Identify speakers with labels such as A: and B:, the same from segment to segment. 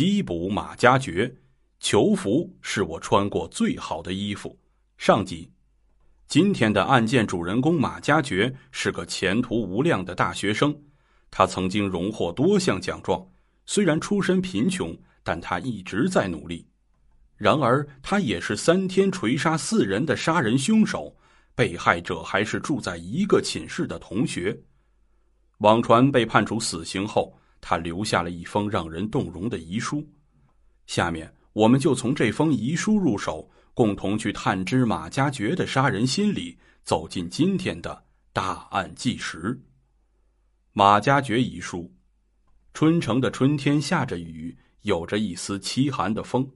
A: 缉捕马加爵，囚服是我穿过最好的衣服。上集，今天的案件主人公马加爵是个前途无量的大学生，他曾经荣获多项奖状。虽然出身贫穷，但他一直在努力。然而，他也是三天锤杀四人的杀人凶手，被害者还是住在一个寝室的同学。网传被判处死刑后，他留下了一封让人动容的遗书。下面，我们就从这封遗书入手，共同去探知马加爵的杀人心理，走进今天的大案纪实。马加爵遗书：春城的春天下着雨，有着一丝凄寒的风。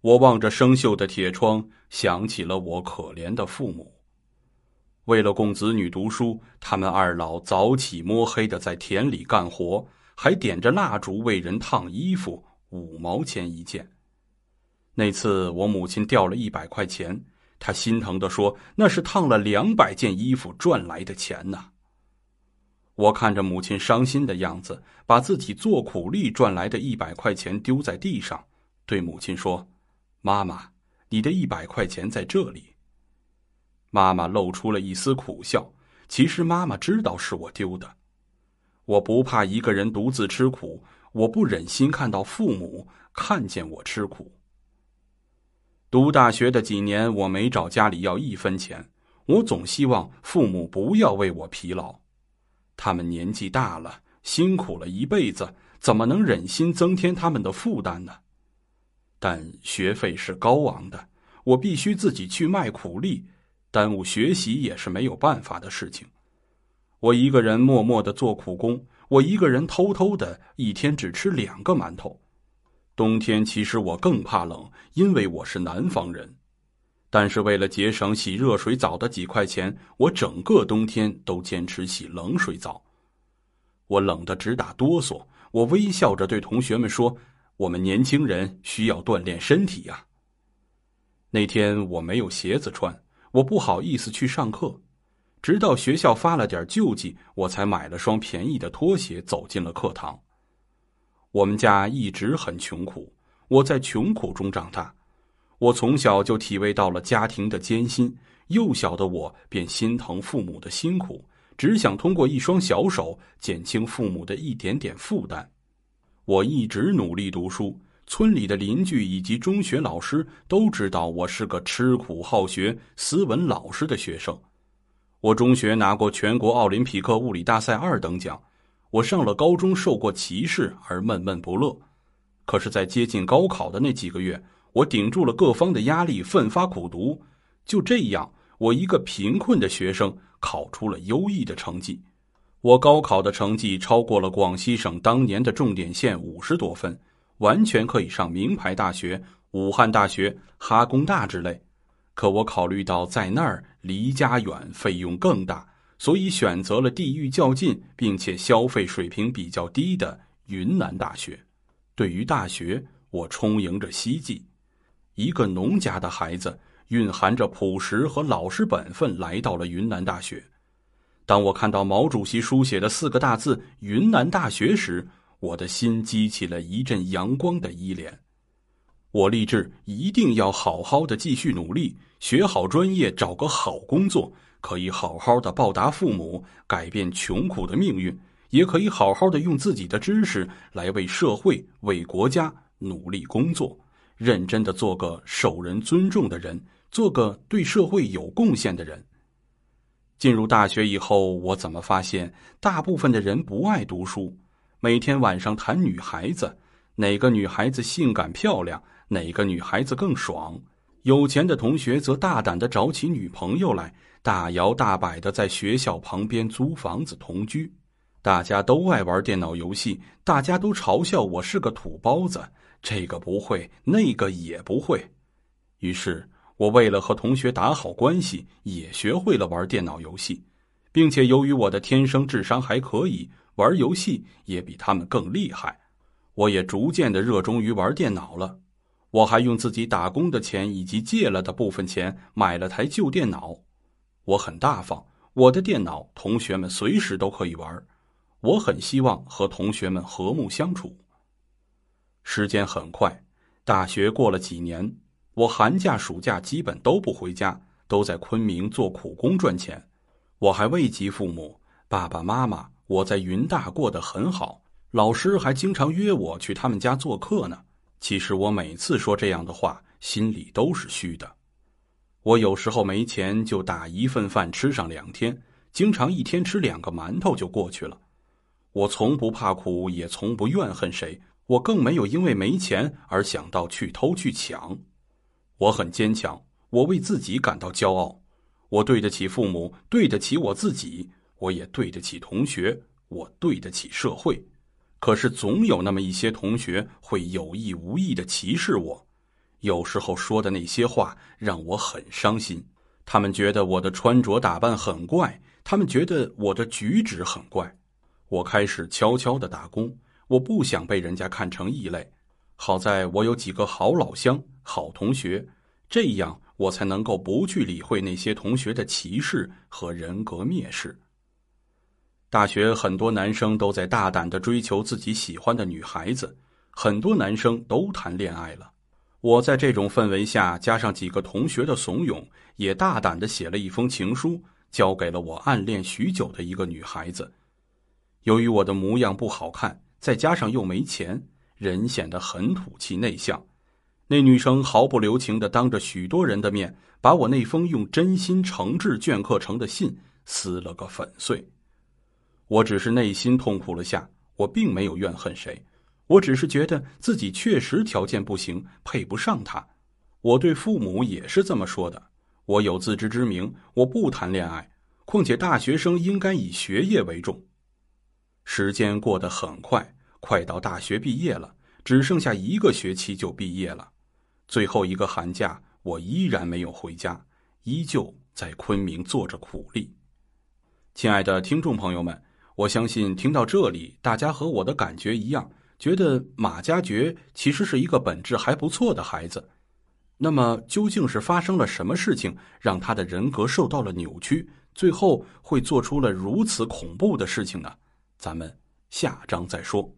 A: 我望着生锈的铁窗，想起了我可怜的父母。为了供子女读书，他们二老早起摸黑的在田里干活，还点着蜡烛为人烫衣服，五毛钱一件。那次我母亲掉了一百块钱，她心疼的说：“那是烫了两百件衣服赚来的钱呐。”我看着母亲伤心的样子，把自己做苦力赚来的一百块钱丢在地上，对母亲说：“妈妈，你的一百块钱在这里。”妈妈露出了一丝苦笑。其实妈妈知道是我丢的。我不怕一个人独自吃苦，我不忍心看到父母看见我吃苦。读大学的几年，我没找家里要一分钱。我总希望父母不要为我疲劳，他们年纪大了，辛苦了一辈子，怎么能忍心增添他们的负担呢？但学费是高昂的，我必须自己去卖苦力。耽误学习也是没有办法的事情。我一个人默默的做苦工，我一个人偷偷的一天只吃两个馒头。冬天其实我更怕冷，因为我是南方人。但是为了节省洗热水澡的几块钱，我整个冬天都坚持洗冷水澡。我冷得直打哆嗦，我微笑着对同学们说：“我们年轻人需要锻炼身体呀。”那天我没有鞋子穿。我不好意思去上课，直到学校发了点救济，我才买了双便宜的拖鞋走进了课堂。我们家一直很穷苦，我在穷苦中长大，我从小就体味到了家庭的艰辛。幼小的我便心疼父母的辛苦，只想通过一双小手减轻父母的一点点负担。我一直努力读书。村里的邻居以及中学老师都知道我是个吃苦好学、斯文老实的学生。我中学拿过全国奥林匹克物理大赛二等奖。我上了高中受过歧视而闷闷不乐，可是，在接近高考的那几个月，我顶住了各方的压力，奋发苦读。就这样，我一个贫困的学生考出了优异的成绩。我高考的成绩超过了广西省当年的重点线五十多分。完全可以上名牌大学，武汉大学、哈工大之类，可我考虑到在那儿离家远，费用更大，所以选择了地域较近并且消费水平比较低的云南大学。对于大学，我充盈着希冀。一个农家的孩子，蕴含着朴实和老实本分，来到了云南大学。当我看到毛主席书写的四个大字“云南大学”时，我的心激起了一阵阳光的依恋，我立志一定要好好的继续努力，学好专业，找个好工作，可以好好的报答父母，改变穷苦的命运，也可以好好的用自己的知识来为社会、为国家努力工作，认真的做个受人尊重的人，做个对社会有贡献的人。进入大学以后，我怎么发现大部分的人不爱读书？每天晚上谈女孩子，哪个女孩子性感漂亮，哪个女孩子更爽。有钱的同学则大胆的找起女朋友来，大摇大摆的在学校旁边租房子同居。大家都爱玩电脑游戏，大家都嘲笑我是个土包子，这个不会，那个也不会。于是我为了和同学打好关系，也学会了玩电脑游戏，并且由于我的天生智商还可以。玩游戏也比他们更厉害，我也逐渐的热衷于玩电脑了。我还用自己打工的钱以及借了的部分钱买了台旧电脑。我很大方，我的电脑同学们随时都可以玩。我很希望和同学们和睦相处。时间很快，大学过了几年，我寒假、暑假基本都不回家，都在昆明做苦工赚钱。我还未及父母，爸爸妈妈，我在云大过得很好，老师还经常约我去他们家做客呢。其实我每次说这样的话，心里都是虚的。我有时候没钱，就打一份饭吃上两天，经常一天吃两个馒头就过去了。我从不怕苦，也从不怨恨谁。我更没有因为没钱而想到去偷去抢。我很坚强，我为自己感到骄傲。我对得起父母，对得起我自己，我也对得起同学，我对得起社会。可是总有那么一些同学会有意无意的歧视我，有时候说的那些话让我很伤心。他们觉得我的穿着打扮很怪，他们觉得我的举止很怪。我开始悄悄的打工。我不想被人家看成异类，好在我有几个好老乡、好同学，这样我才能够不去理会那些同学的歧视和人格蔑视。大学很多男生都在大胆的追求自己喜欢的女孩子，很多男生都谈恋爱了。我在这种氛围下，加上几个同学的怂恿，也大胆的写了一封情书，交给了我暗恋许久的一个女孩子。由于我的模样不好看。再加上又没钱，人显得很土气内向。那女生毫不留情的当着许多人的面，把我那封用真心诚挚镌刻成的信撕了个粉碎。我只是内心痛苦了下，我并没有怨恨谁，我只是觉得自己确实条件不行，配不上他。我对父母也是这么说的。我有自知之明，我不谈恋爱，况且大学生应该以学业为重。时间过得很快，快到大学毕业了，只剩下一个学期就毕业了。最后一个寒假，我依然没有回家，依旧在昆明做着苦力。亲爱的听众朋友们，我相信听到这里，大家和我的感觉一样，觉得马加爵其实是一个本质还不错的孩子。那么，究竟是发生了什么事情，让他的人格受到了扭曲，最后会做出了如此恐怖的事情呢？咱们下章再说。